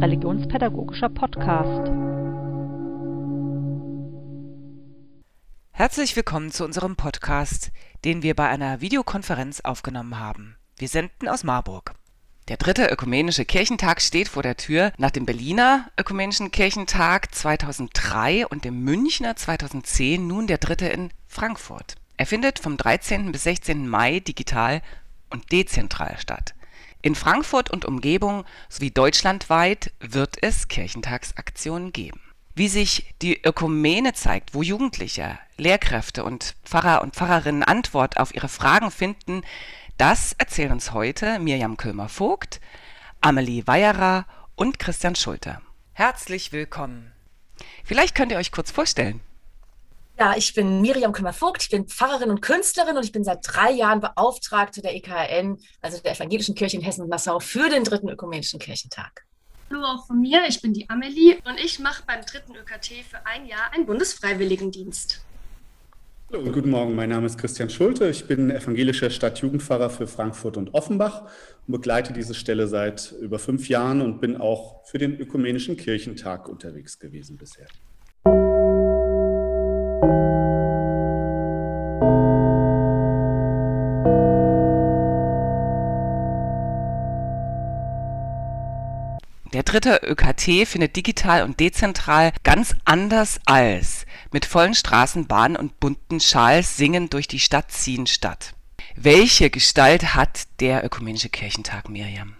religionspädagogischer Podcast. Herzlich willkommen zu unserem Podcast, den wir bei einer Videokonferenz aufgenommen haben. Wir senden aus Marburg. Der dritte ökumenische Kirchentag steht vor der Tür nach dem Berliner ökumenischen Kirchentag 2003 und dem Münchner 2010 nun der dritte in Frankfurt. Er findet vom 13. bis 16. Mai digital und dezentral statt. In Frankfurt und Umgebung sowie deutschlandweit wird es Kirchentagsaktionen geben. Wie sich die Ökumene zeigt, wo Jugendliche, Lehrkräfte und Pfarrer und Pfarrerinnen Antwort auf ihre Fragen finden, das erzählen uns heute Mirjam Kömer-Vogt, Amelie Weyerer und Christian Schulte. Herzlich willkommen. Vielleicht könnt ihr euch kurz vorstellen. Ja, ich bin Miriam Kümmer-Vogt, ich bin Pfarrerin und Künstlerin und ich bin seit drei Jahren Beauftragte der EKN, also der Evangelischen Kirche in Hessen und Nassau, für den dritten Ökumenischen Kirchentag. Hallo auch von mir, ich bin die Amelie und ich mache beim dritten ÖKT für ein Jahr einen Bundesfreiwilligendienst. Hallo und guten Morgen, mein Name ist Christian Schulte, ich bin evangelischer Stadtjugendpfarrer für Frankfurt und Offenbach und begleite diese Stelle seit über fünf Jahren und bin auch für den Ökumenischen Kirchentag unterwegs gewesen bisher. Der dritte ÖKT findet digital und dezentral ganz anders als mit vollen Straßenbahnen und bunten Schals singend durch die Stadt ziehen statt. Welche Gestalt hat der Ökumenische Kirchentag, Miriam?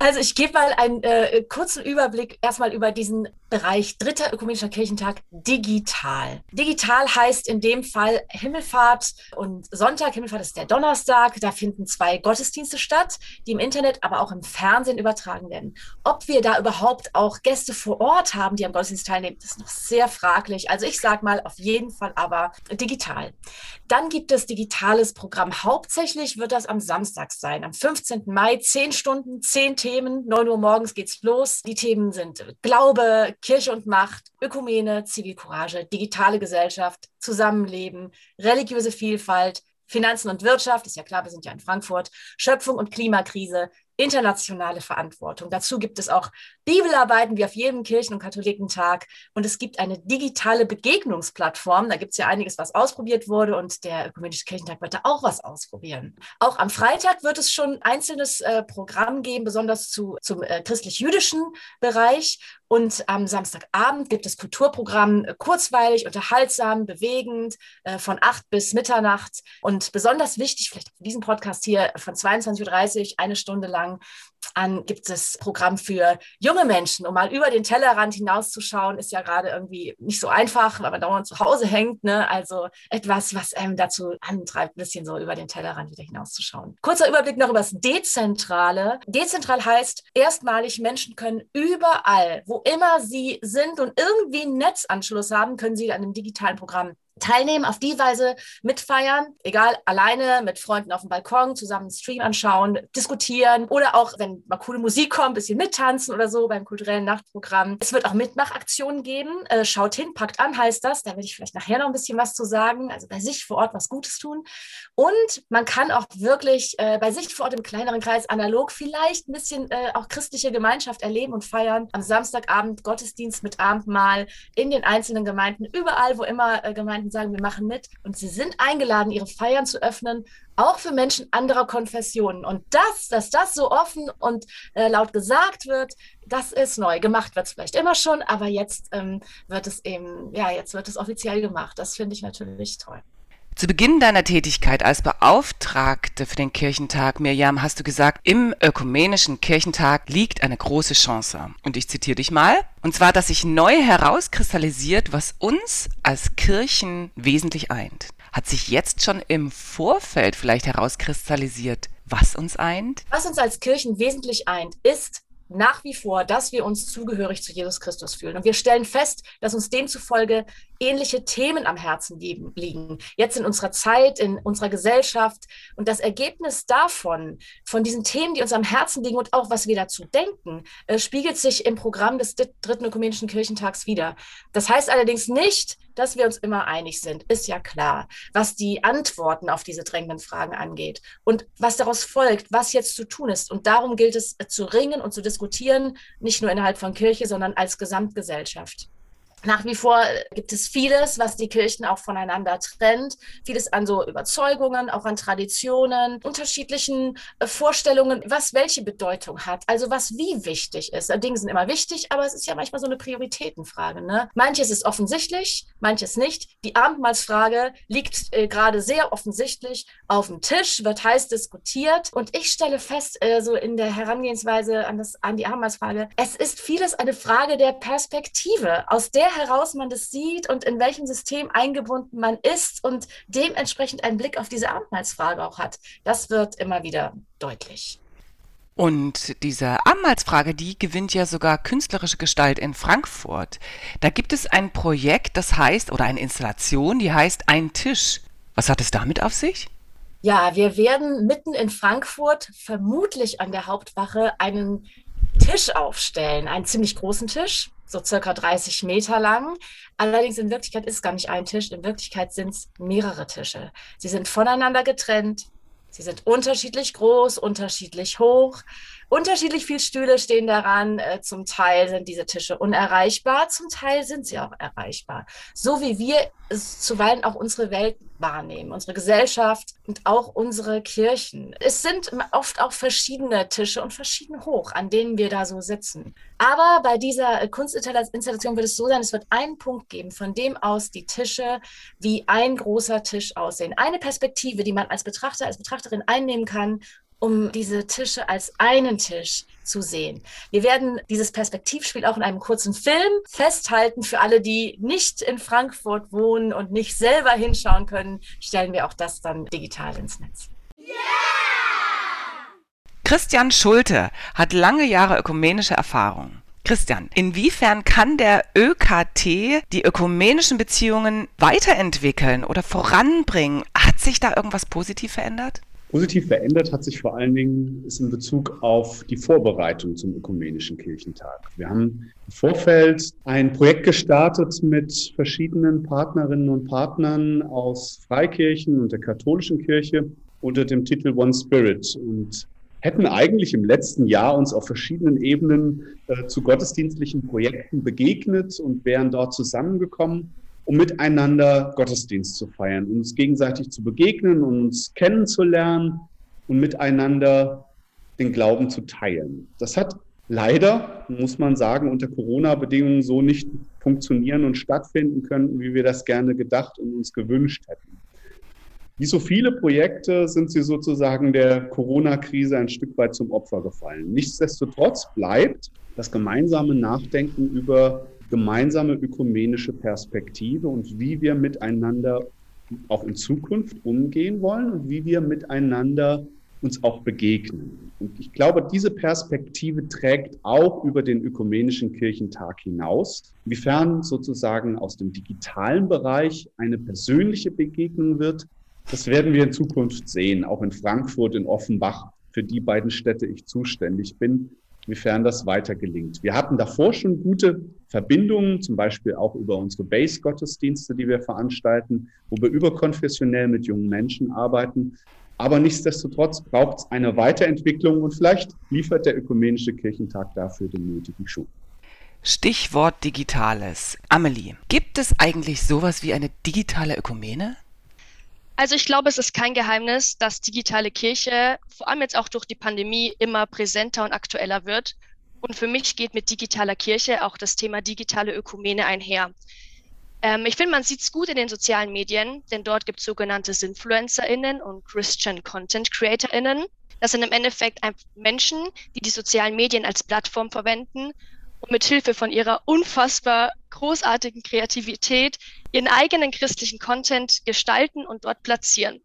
Also ich gebe mal einen äh, kurzen Überblick erstmal über diesen Bereich Dritter Ökumenischer Kirchentag digital. Digital heißt in dem Fall Himmelfahrt und Sonntag. Himmelfahrt ist der Donnerstag. Da finden zwei Gottesdienste statt, die im Internet, aber auch im Fernsehen übertragen werden. Ob wir da überhaupt auch Gäste vor Ort haben, die am Gottesdienst teilnehmen, ist noch sehr fraglich. Also ich sage mal auf jeden Fall aber digital. Dann gibt es digitales Programm. Hauptsächlich wird das am Samstag sein, am 15. Mai, 10 Stunden, 10 Themen. 9 Uhr morgens geht's los. Die Themen sind Glaube, Kirche und Macht, Ökumene, Zivilcourage, digitale Gesellschaft, Zusammenleben, religiöse Vielfalt, Finanzen und Wirtschaft, ist ja klar, wir sind ja in Frankfurt, Schöpfung und Klimakrise, internationale Verantwortung. Dazu gibt es auch Bibelarbeiten wie auf jedem Kirchen- und Katholikentag. Und es gibt eine digitale Begegnungsplattform. Da gibt es ja einiges, was ausprobiert wurde. Und der Ökumenische Kirchentag wird da auch was ausprobieren. Auch am Freitag wird es schon einzelnes äh, Programm geben, besonders zu, zum äh, christlich-jüdischen Bereich. Und am Samstagabend gibt es Kulturprogramm, äh, kurzweilig, unterhaltsam, bewegend, äh, von 8 bis Mitternacht. Und besonders wichtig, vielleicht für diesen Podcast hier, von 22.30 Uhr, eine Stunde lang, an gibt es Programm für junge Menschen, um mal über den Tellerrand hinauszuschauen, ist ja gerade irgendwie nicht so einfach, weil man dauernd zu Hause hängt. Ne? Also etwas, was einem dazu antreibt, ein bisschen so über den Tellerrand wieder hinauszuschauen. Kurzer Überblick noch über das Dezentrale. Dezentral heißt erstmalig, Menschen können überall, wo immer sie sind und irgendwie einen Netzanschluss haben, können sie an einem digitalen Programm teilnehmen, auf die Weise mitfeiern, egal alleine, mit Freunden auf dem Balkon, zusammen einen Stream anschauen, diskutieren oder auch, wenn mal coole Musik kommt, ein bisschen mittanzen oder so beim kulturellen Nachtprogramm. Es wird auch Mitmachaktionen geben. Äh, schaut hin, packt an, heißt das. Da werde ich vielleicht nachher noch ein bisschen was zu sagen. Also bei sich vor Ort was Gutes tun. Und man kann auch wirklich äh, bei sich vor Ort im kleineren Kreis analog vielleicht ein bisschen äh, auch christliche Gemeinschaft erleben und feiern. Am Samstagabend Gottesdienst mit Abendmahl in den einzelnen Gemeinden, überall, wo immer äh, Gemeinden sagen, wir machen mit. Und sie sind eingeladen, ihre Feiern zu öffnen, auch für Menschen anderer Konfessionen. Und das, dass das so offen und äh, laut gesagt wird, das ist neu. Gemacht wird es vielleicht immer schon, aber jetzt ähm, wird es eben, ja, jetzt wird es offiziell gemacht. Das finde ich natürlich toll. Zu Beginn deiner Tätigkeit als Beauftragte für den Kirchentag, Mirjam, hast du gesagt, im ökumenischen Kirchentag liegt eine große Chance. Und ich zitiere dich mal. Und zwar, dass sich neu herauskristallisiert, was uns als Kirchen wesentlich eint. Hat sich jetzt schon im Vorfeld vielleicht herauskristallisiert, was uns eint? Was uns als Kirchen wesentlich eint, ist nach wie vor, dass wir uns zugehörig zu Jesus Christus fühlen. Und wir stellen fest, dass uns demzufolge ähnliche Themen am Herzen liegen. Jetzt in unserer Zeit, in unserer Gesellschaft. Und das Ergebnis davon, von diesen Themen, die uns am Herzen liegen und auch was wir dazu denken, äh, spiegelt sich im Programm des Dritten Ökumenischen Kirchentags wieder. Das heißt allerdings nicht, dass wir uns immer einig sind, ist ja klar, was die Antworten auf diese drängenden Fragen angeht und was daraus folgt, was jetzt zu tun ist. Und darum gilt es äh, zu ringen und zu diskutieren, nicht nur innerhalb von Kirche, sondern als Gesamtgesellschaft. Nach wie vor gibt es vieles, was die Kirchen auch voneinander trennt. Vieles an so Überzeugungen, auch an Traditionen, unterschiedlichen äh, Vorstellungen, was welche Bedeutung hat. Also was wie wichtig ist. Dinge sind immer wichtig, aber es ist ja manchmal so eine Prioritätenfrage. Ne? Manches ist offensichtlich, manches nicht. Die Abendmahlsfrage liegt äh, gerade sehr offensichtlich auf dem Tisch, wird heiß diskutiert. Und ich stelle fest, äh, so in der Herangehensweise an, das, an die Abendmahlsfrage, es ist vieles eine Frage der Perspektive, aus der heraus man das sieht und in welchem System eingebunden man ist und dementsprechend einen Blick auf diese Abendmahlsfrage auch hat. Das wird immer wieder deutlich. Und diese Abendmahlsfrage, die gewinnt ja sogar künstlerische Gestalt in Frankfurt. Da gibt es ein Projekt, das heißt, oder eine Installation, die heißt Ein Tisch. Was hat es damit auf sich? Ja, wir werden mitten in Frankfurt vermutlich an der Hauptwache einen Tisch aufstellen, einen ziemlich großen Tisch, so circa 30 Meter lang. Allerdings in Wirklichkeit ist es gar nicht ein Tisch, in Wirklichkeit sind es mehrere Tische. Sie sind voneinander getrennt, sie sind unterschiedlich groß, unterschiedlich hoch. Unterschiedlich viele Stühle stehen daran. Äh, zum Teil sind diese Tische unerreichbar, zum Teil sind sie auch erreichbar. So wie wir es zuweilen auch unsere Welt wahrnehmen, unsere Gesellschaft und auch unsere Kirchen. Es sind oft auch verschiedene Tische und verschieden hoch, an denen wir da so sitzen. Aber bei dieser Kunstinstallation wird es so sein, es wird einen Punkt geben, von dem aus die Tische wie ein großer Tisch aussehen. Eine Perspektive, die man als Betrachter, als Betrachterin einnehmen kann um diese Tische als einen Tisch zu sehen. Wir werden dieses Perspektivspiel auch in einem kurzen Film festhalten. Für alle, die nicht in Frankfurt wohnen und nicht selber hinschauen können, stellen wir auch das dann digital ins Netz. Christian Schulte hat lange Jahre ökumenische Erfahrung. Christian, inwiefern kann der ÖKT die ökumenischen Beziehungen weiterentwickeln oder voranbringen? Hat sich da irgendwas positiv verändert? Positiv verändert hat sich vor allen Dingen ist in Bezug auf die Vorbereitung zum Ökumenischen Kirchentag. Wir haben im Vorfeld ein Projekt gestartet mit verschiedenen Partnerinnen und Partnern aus Freikirchen und der katholischen Kirche unter dem Titel One Spirit und hätten eigentlich im letzten Jahr uns auf verschiedenen Ebenen äh, zu gottesdienstlichen Projekten begegnet und wären dort zusammengekommen um miteinander Gottesdienst zu feiern, uns gegenseitig zu begegnen, uns kennenzulernen und miteinander den Glauben zu teilen. Das hat leider, muss man sagen, unter Corona-Bedingungen so nicht funktionieren und stattfinden können, wie wir das gerne gedacht und uns gewünscht hätten. Wie so viele Projekte sind sie sozusagen der Corona-Krise ein Stück weit zum Opfer gefallen. Nichtsdestotrotz bleibt das gemeinsame Nachdenken über gemeinsame ökumenische Perspektive und wie wir miteinander auch in Zukunft umgehen wollen und wie wir miteinander uns auch begegnen. Und ich glaube, diese Perspektive trägt auch über den ökumenischen Kirchentag hinaus. Inwiefern sozusagen aus dem digitalen Bereich eine persönliche Begegnung wird, das werden wir in Zukunft sehen, auch in Frankfurt, in Offenbach, für die beiden Städte ich zuständig bin inwiefern das weiter gelingt. Wir hatten davor schon gute Verbindungen, zum Beispiel auch über unsere Base-Gottesdienste, die wir veranstalten, wo wir überkonfessionell mit jungen Menschen arbeiten. Aber nichtsdestotrotz braucht es eine Weiterentwicklung und vielleicht liefert der Ökumenische Kirchentag dafür den nötigen Schub. Stichwort Digitales. Amelie, gibt es eigentlich sowas wie eine digitale Ökumene? Also ich glaube, es ist kein Geheimnis, dass digitale Kirche, vor allem jetzt auch durch die Pandemie, immer präsenter und aktueller wird. Und für mich geht mit digitaler Kirche auch das Thema digitale Ökumene einher. Ähm, ich finde, man sieht es gut in den sozialen Medien, denn dort gibt es sogenannte SinfluencerInnen und Christian Content CreatorInnen. Das sind im Endeffekt Menschen, die die sozialen Medien als Plattform verwenden und mit Hilfe von ihrer unfassbar großartigen Kreativität ihren eigenen christlichen Content gestalten und dort platzieren.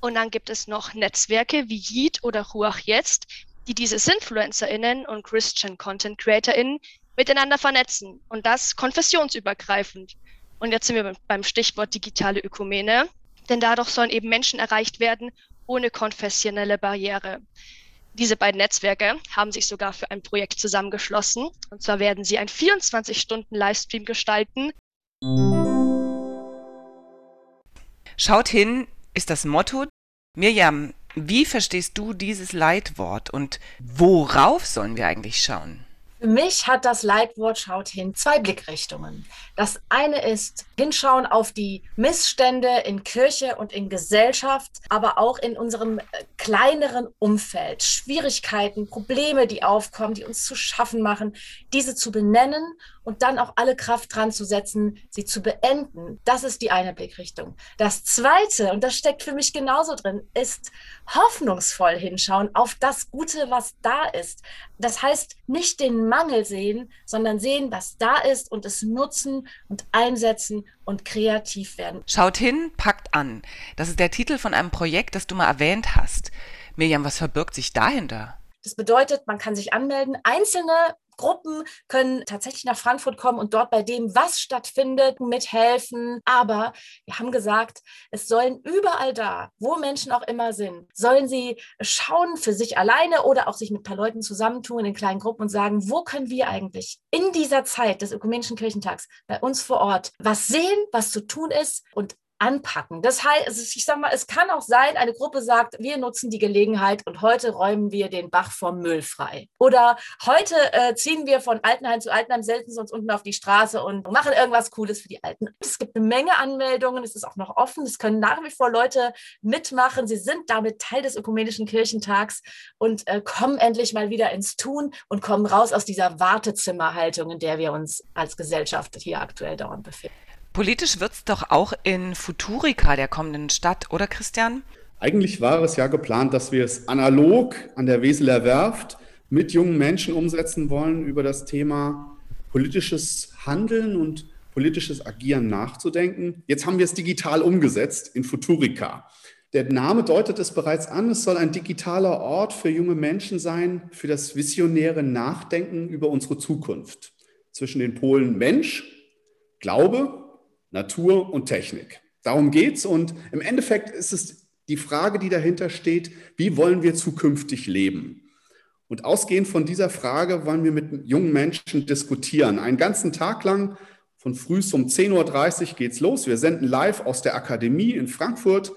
Und dann gibt es noch Netzwerke wie Yeet oder Ruach Jetzt, die diese SinfluencerInnen und Christian Content CreatorInnen miteinander vernetzen und das konfessionsübergreifend. Und jetzt sind wir beim Stichwort digitale Ökumene, denn dadurch sollen eben Menschen erreicht werden ohne konfessionelle Barriere. Diese beiden Netzwerke haben sich sogar für ein Projekt zusammengeschlossen. Und zwar werden sie einen 24-Stunden-Livestream gestalten. Schaut hin ist das Motto. Mirjam, wie verstehst du dieses Leitwort und worauf sollen wir eigentlich schauen? Für mich hat das Leitwort Schaut hin zwei Blickrichtungen. Das eine ist hinschauen auf die Missstände in Kirche und in Gesellschaft, aber auch in unserem äh, kleineren Umfeld. Schwierigkeiten, Probleme, die aufkommen, die uns zu schaffen machen, diese zu benennen und dann auch alle Kraft dran zu setzen, sie zu beenden. Das ist die eine Blickrichtung. Das zweite, und das steckt für mich genauso drin, ist hoffnungsvoll hinschauen auf das Gute, was da ist. Das heißt, nicht den Mangel sehen, sondern sehen, was da ist und es nutzen und einsetzen und kreativ werden. Schaut hin, packt an. Das ist der Titel von einem Projekt, das du mal erwähnt hast. Mirjam, was verbirgt sich dahinter? Das bedeutet, man kann sich anmelden. Einzelne Gruppen können tatsächlich nach Frankfurt kommen und dort bei dem, was stattfindet, mithelfen. Aber wir haben gesagt, es sollen überall da, wo Menschen auch immer sind, sollen sie schauen für sich alleine oder auch sich mit ein paar Leuten zusammentun in kleinen Gruppen und sagen, wo können wir eigentlich in dieser Zeit des Ökumenischen Kirchentags bei uns vor Ort was sehen, was zu tun ist und anpacken. Das heißt, ich sage mal, es kann auch sein, eine Gruppe sagt, wir nutzen die Gelegenheit und heute räumen wir den Bach vom Müll frei. Oder heute äh, ziehen wir von Altenheim zu Altenheim, selten uns unten auf die Straße und machen irgendwas Cooles für die Alten. Es gibt eine Menge Anmeldungen, es ist auch noch offen, es können nach wie vor Leute mitmachen. Sie sind damit Teil des Ökumenischen Kirchentags und äh, kommen endlich mal wieder ins Tun und kommen raus aus dieser Wartezimmerhaltung, in der wir uns als Gesellschaft hier aktuell dauernd befinden. Politisch wird es doch auch in Futurica der kommenden Stadt, oder Christian? Eigentlich war es ja geplant, dass wir es analog an der Weseler Werft mit jungen Menschen umsetzen wollen, über das Thema politisches Handeln und politisches Agieren nachzudenken. Jetzt haben wir es digital umgesetzt in Futurica. Der Name deutet es bereits an, es soll ein digitaler Ort für junge Menschen sein, für das visionäre Nachdenken über unsere Zukunft. Zwischen den Polen Mensch, Glaube Natur und Technik. Darum geht es und im Endeffekt ist es die Frage, die dahinter steht, wie wollen wir zukünftig leben? Und ausgehend von dieser Frage wollen wir mit jungen Menschen diskutieren. Einen ganzen Tag lang, von früh um 10.30 Uhr geht es los. Wir senden live aus der Akademie in Frankfurt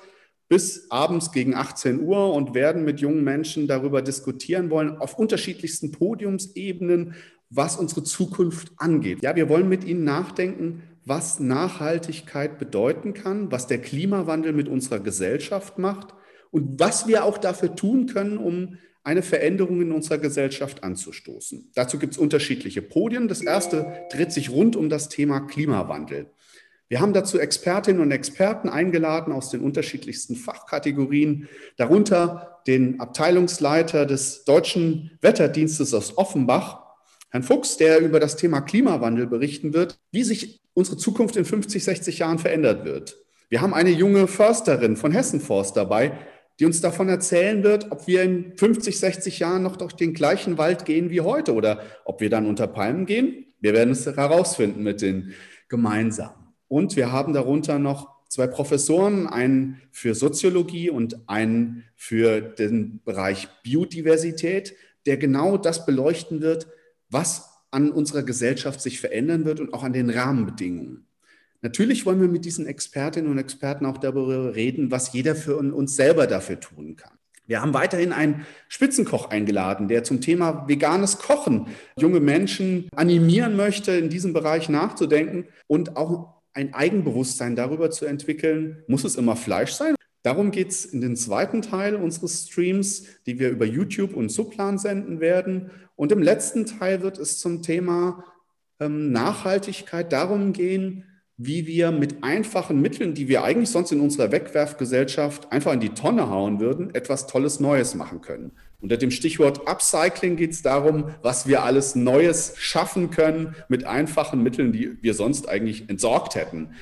bis abends gegen 18 Uhr und werden mit jungen Menschen darüber diskutieren wollen, auf unterschiedlichsten Podiumsebenen, was unsere Zukunft angeht. Ja, wir wollen mit ihnen nachdenken, was Nachhaltigkeit bedeuten kann, was der Klimawandel mit unserer Gesellschaft macht und was wir auch dafür tun können, um eine Veränderung in unserer Gesellschaft anzustoßen. Dazu gibt es unterschiedliche Podien. Das erste dreht sich rund um das Thema Klimawandel. Wir haben dazu Expertinnen und Experten eingeladen aus den unterschiedlichsten Fachkategorien, darunter den Abteilungsleiter des Deutschen Wetterdienstes aus Offenbach, Herrn Fuchs, der über das Thema Klimawandel berichten wird, wie sich unsere Zukunft in 50, 60 Jahren verändert wird. Wir haben eine junge Försterin von Hessen Forst dabei, die uns davon erzählen wird, ob wir in 50, 60 Jahren noch durch den gleichen Wald gehen wie heute oder ob wir dann unter Palmen gehen. Wir werden es herausfinden mit den gemeinsam. Und wir haben darunter noch zwei Professoren, einen für Soziologie und einen für den Bereich Biodiversität, der genau das beleuchten wird, was an unserer Gesellschaft sich verändern wird und auch an den Rahmenbedingungen. Natürlich wollen wir mit diesen Expertinnen und Experten auch darüber reden, was jeder für uns selber dafür tun kann. Wir haben weiterhin einen Spitzenkoch eingeladen, der zum Thema veganes Kochen junge Menschen animieren möchte, in diesem Bereich nachzudenken und auch ein Eigenbewusstsein darüber zu entwickeln, muss es immer Fleisch sein? Darum geht es in den zweiten Teil unseres Streams, die wir über YouTube und Subplan senden werden. Und im letzten Teil wird es zum Thema ähm, Nachhaltigkeit darum gehen, wie wir mit einfachen Mitteln, die wir eigentlich sonst in unserer Wegwerfgesellschaft einfach in die Tonne hauen würden, etwas Tolles Neues machen können. Unter dem Stichwort Upcycling geht es darum, was wir alles Neues schaffen können mit einfachen Mitteln, die wir sonst eigentlich entsorgt hätten.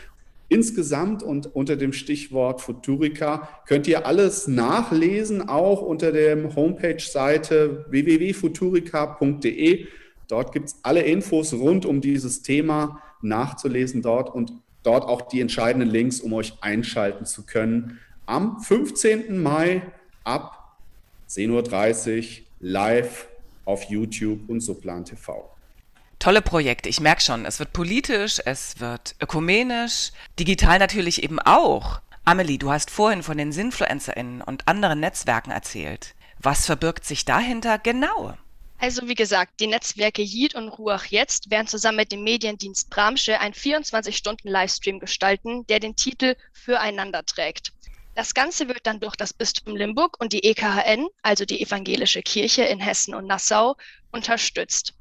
Insgesamt und unter dem Stichwort Futurica könnt ihr alles nachlesen, auch unter der Homepage-Seite www.futurica.de. Dort gibt es alle Infos rund um dieses Thema nachzulesen dort und dort auch die entscheidenden Links, um euch einschalten zu können. Am 15. Mai ab 10.30 Uhr live auf YouTube und Soplan TV. Tolle Projekte, ich merke schon, es wird politisch, es wird ökumenisch, digital natürlich eben auch. Amelie, du hast vorhin von den SinfluencerInnen und anderen Netzwerken erzählt. Was verbirgt sich dahinter genau? Also wie gesagt, die Netzwerke Jid und Ruach Jetzt werden zusammen mit dem Mediendienst Bramsche einen 24-Stunden-Livestream gestalten, der den Titel Füreinander trägt. Das Ganze wird dann durch das Bistum Limburg und die EKHN, also die Evangelische Kirche in Hessen und Nassau, unterstützt.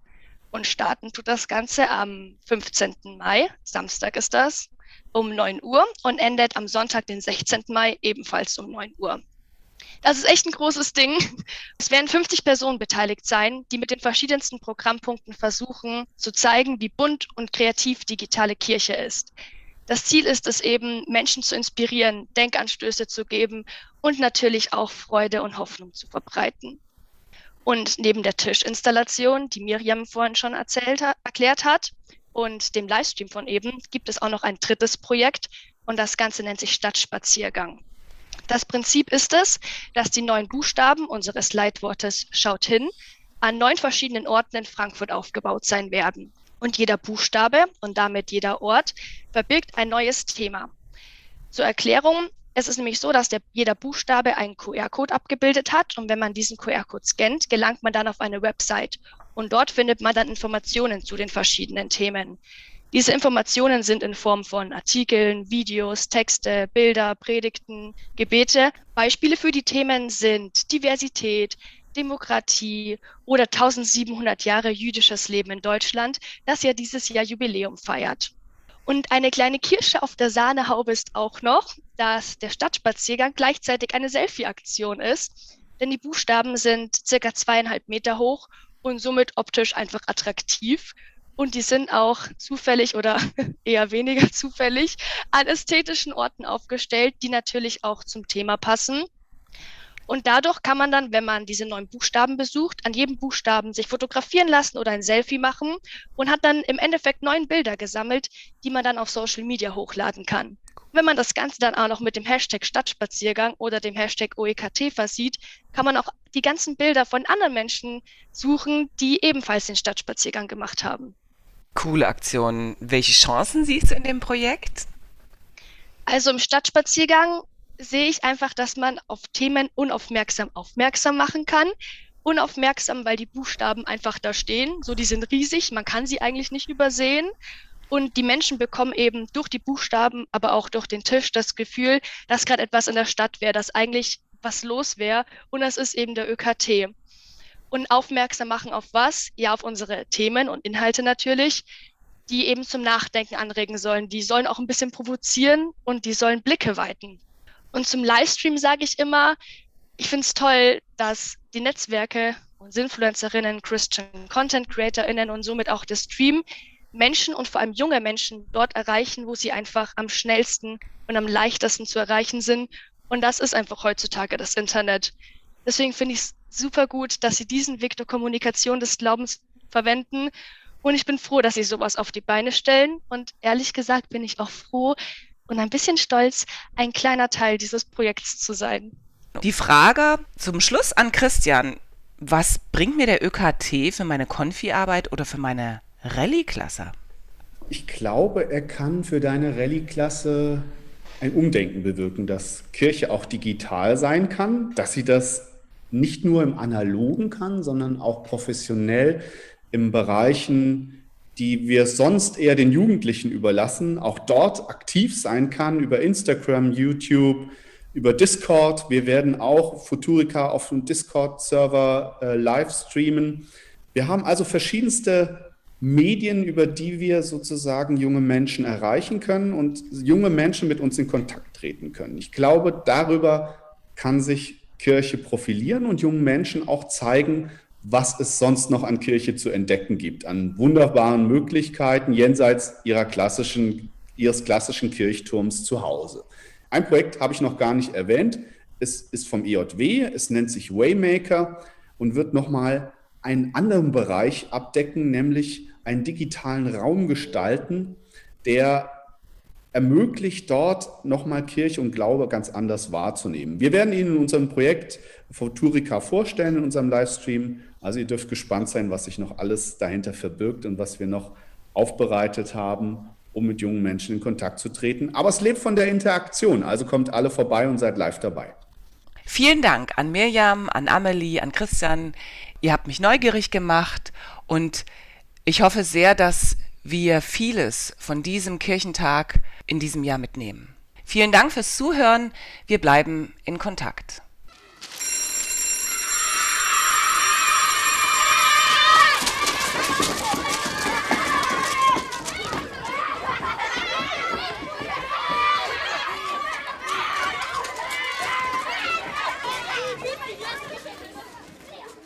Und starten tut das Ganze am 15. Mai, Samstag ist das, um 9 Uhr und endet am Sonntag, den 16. Mai, ebenfalls um 9 Uhr. Das ist echt ein großes Ding. Es werden 50 Personen beteiligt sein, die mit den verschiedensten Programmpunkten versuchen zu zeigen, wie bunt und kreativ digitale Kirche ist. Das Ziel ist es eben, Menschen zu inspirieren, Denkanstöße zu geben und natürlich auch Freude und Hoffnung zu verbreiten. Und neben der Tischinstallation, die Miriam vorhin schon erzählt, erklärt hat, und dem Livestream von eben, gibt es auch noch ein drittes Projekt und das Ganze nennt sich Stadtspaziergang. Das Prinzip ist es, dass die neun Buchstaben unseres Leitwortes Schaut hin an neun verschiedenen Orten in Frankfurt aufgebaut sein werden. Und jeder Buchstabe und damit jeder Ort verbirgt ein neues Thema. Zur Erklärung, es ist nämlich so, dass der, jeder Buchstabe einen QR-Code abgebildet hat und wenn man diesen QR-Code scannt, gelangt man dann auf eine Website und dort findet man dann Informationen zu den verschiedenen Themen. Diese Informationen sind in Form von Artikeln, Videos, Texte, Bilder, Predigten, Gebete. Beispiele für die Themen sind Diversität, Demokratie oder 1700 Jahre jüdisches Leben in Deutschland, das ja dieses Jahr Jubiläum feiert. Und eine kleine Kirsche auf der Sahnehaube ist auch noch, dass der Stadtspaziergang gleichzeitig eine Selfie-Aktion ist, denn die Buchstaben sind circa zweieinhalb Meter hoch und somit optisch einfach attraktiv und die sind auch zufällig oder eher weniger zufällig an ästhetischen Orten aufgestellt, die natürlich auch zum Thema passen. Und dadurch kann man dann, wenn man diese neuen Buchstaben besucht, an jedem Buchstaben sich fotografieren lassen oder ein Selfie machen und hat dann im Endeffekt neun Bilder gesammelt, die man dann auf Social Media hochladen kann. Wenn man das Ganze dann auch noch mit dem Hashtag Stadtspaziergang oder dem Hashtag OEKT versieht, kann man auch die ganzen Bilder von anderen Menschen suchen, die ebenfalls den Stadtspaziergang gemacht haben. Coole Aktion. Welche Chancen siehst du in dem Projekt? Also im Stadtspaziergang sehe ich einfach, dass man auf Themen unaufmerksam aufmerksam machen kann. Unaufmerksam, weil die Buchstaben einfach da stehen. So, die sind riesig, man kann sie eigentlich nicht übersehen. Und die Menschen bekommen eben durch die Buchstaben, aber auch durch den Tisch das Gefühl, dass gerade etwas in der Stadt wäre, dass eigentlich was los wäre. Und das ist eben der ÖKT und aufmerksam machen auf was? Ja, auf unsere Themen und Inhalte natürlich, die eben zum Nachdenken anregen sollen. Die sollen auch ein bisschen provozieren und die sollen Blicke weiten. Und zum Livestream sage ich immer, ich finde es toll, dass die Netzwerke und Influencerinnen, Christian Content CreatorInnen und somit auch der Stream Menschen und vor allem junge Menschen dort erreichen, wo sie einfach am schnellsten und am leichtesten zu erreichen sind. Und das ist einfach heutzutage das Internet. Deswegen finde ich es super gut, dass sie diesen Weg der Kommunikation des Glaubens verwenden. Und ich bin froh, dass sie sowas auf die Beine stellen. Und ehrlich gesagt bin ich auch froh und ein bisschen stolz, ein kleiner Teil dieses Projekts zu sein. Die Frage zum Schluss an Christian. Was bringt mir der ÖKT für meine Konfi-Arbeit oder für meine Rallye-Klasse? Ich glaube, er kann für deine Rallye-Klasse ein Umdenken bewirken, dass Kirche auch digital sein kann, dass sie das nicht nur im Analogen kann, sondern auch professionell in Bereichen, die wir sonst eher den Jugendlichen überlassen, auch dort aktiv sein kann über Instagram, YouTube, über Discord. Wir werden auch Futurica auf dem Discord-Server äh, live streamen. Wir haben also verschiedenste Medien, über die wir sozusagen junge Menschen erreichen können und junge Menschen mit uns in Kontakt treten können. Ich glaube, darüber kann sich Kirche profilieren und jungen Menschen auch zeigen, was es sonst noch an Kirche zu entdecken gibt, an wunderbaren Möglichkeiten jenseits klassischen, ihres klassischen Kirchturms zu Hause. Ein Projekt habe ich noch gar nicht erwähnt. Es ist vom EJW, es nennt sich Waymaker und wird nochmal einen anderen Bereich abdecken, nämlich einen digitalen Raum gestalten, der ermöglicht dort nochmal Kirche und Glaube ganz anders wahrzunehmen. Wir werden Ihnen in unserem Projekt Futurica vorstellen in unserem Livestream. Also ihr dürft gespannt sein, was sich noch alles dahinter verbirgt und was wir noch aufbereitet haben, um mit jungen Menschen in Kontakt zu treten. Aber es lebt von der Interaktion, also kommt alle vorbei und seid live dabei. Vielen Dank an Mirjam, an Amelie, an Christian. Ihr habt mich neugierig gemacht und ich hoffe sehr, dass wir vieles von diesem Kirchentag in diesem Jahr mitnehmen. Vielen Dank fürs Zuhören. Wir bleiben in Kontakt.